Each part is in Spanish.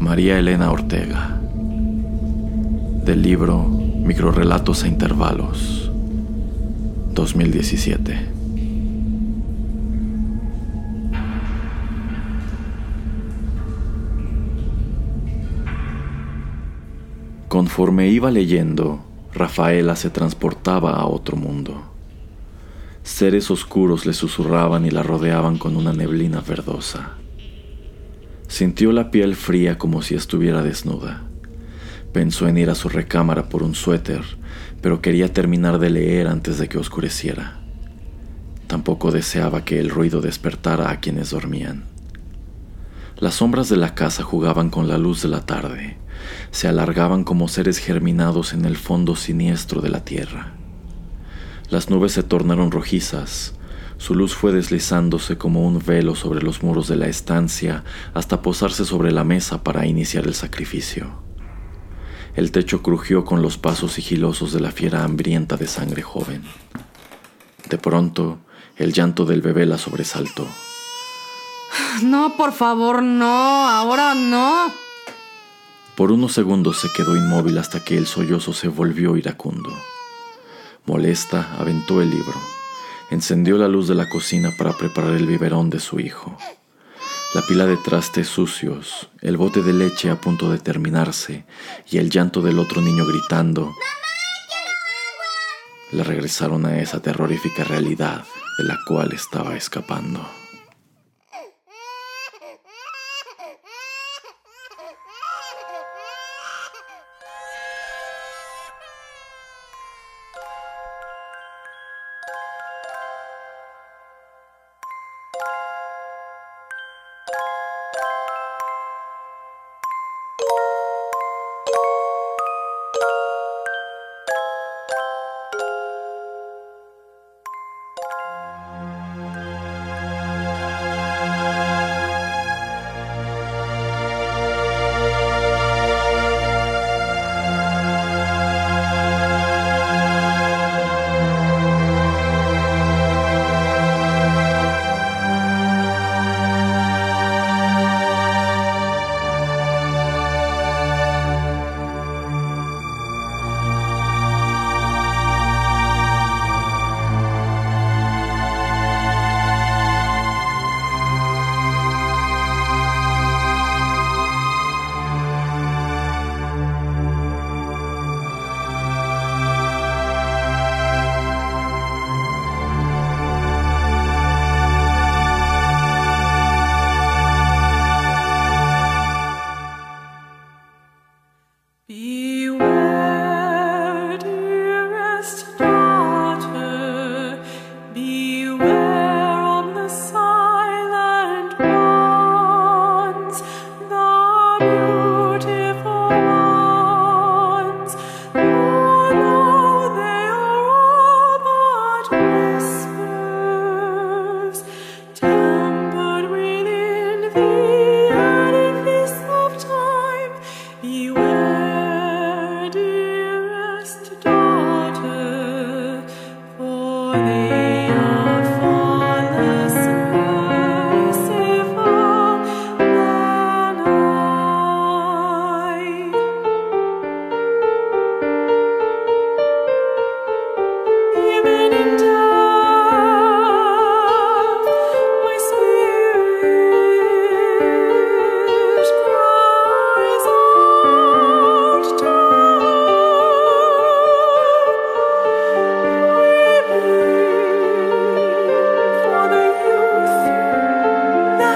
María Elena Ortega. Del libro Microrelatos a intervalos. 2017. Conforme iba leyendo, Rafaela se transportaba a otro mundo. Seres oscuros le susurraban y la rodeaban con una neblina verdosa. Sintió la piel fría como si estuviera desnuda. Pensó en ir a su recámara por un suéter, pero quería terminar de leer antes de que oscureciera. Tampoco deseaba que el ruido despertara a quienes dormían. Las sombras de la casa jugaban con la luz de la tarde, se alargaban como seres germinados en el fondo siniestro de la tierra. Las nubes se tornaron rojizas, su luz fue deslizándose como un velo sobre los muros de la estancia hasta posarse sobre la mesa para iniciar el sacrificio. El techo crujió con los pasos sigilosos de la fiera hambrienta de sangre joven. De pronto, el llanto del bebé la sobresaltó. No, por favor, no, ahora no. Por unos segundos se quedó inmóvil hasta que el sollozo se volvió iracundo. Molesta, aventó el libro encendió la luz de la cocina para preparar el biberón de su hijo. La pila de trastes sucios, el bote de leche a punto de terminarse y el llanto del otro niño gritando le regresaron a esa terrorífica realidad de la cual estaba escapando.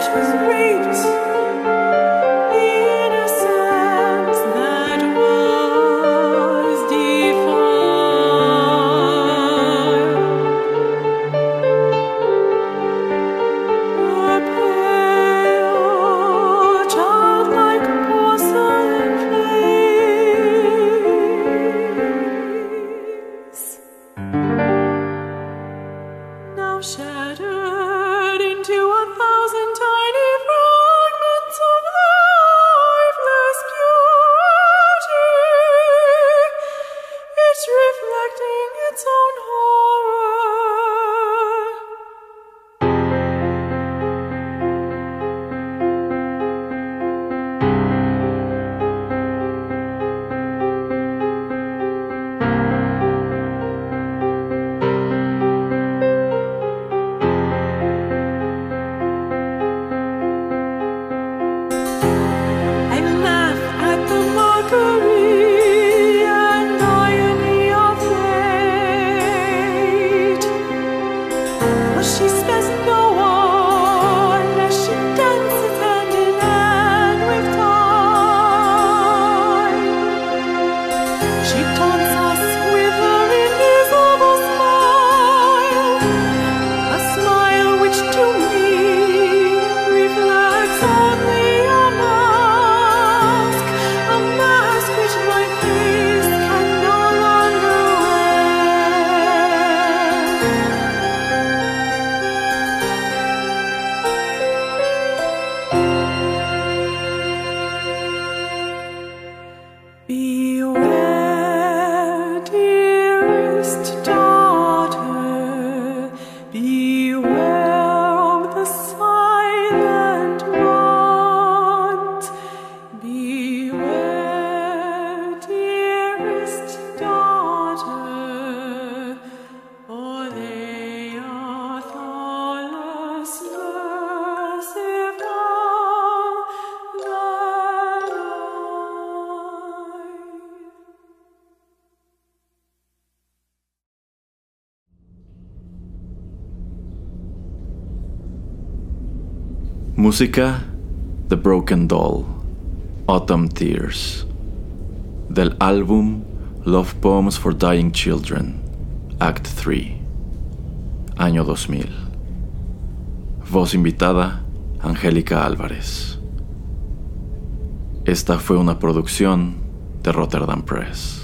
Just was. Música The Broken Doll, Autumn Tears, del álbum Love Poems for Dying Children, Act 3, año 2000. Voz invitada, Angélica Álvarez. Esta fue una producción de Rotterdam Press.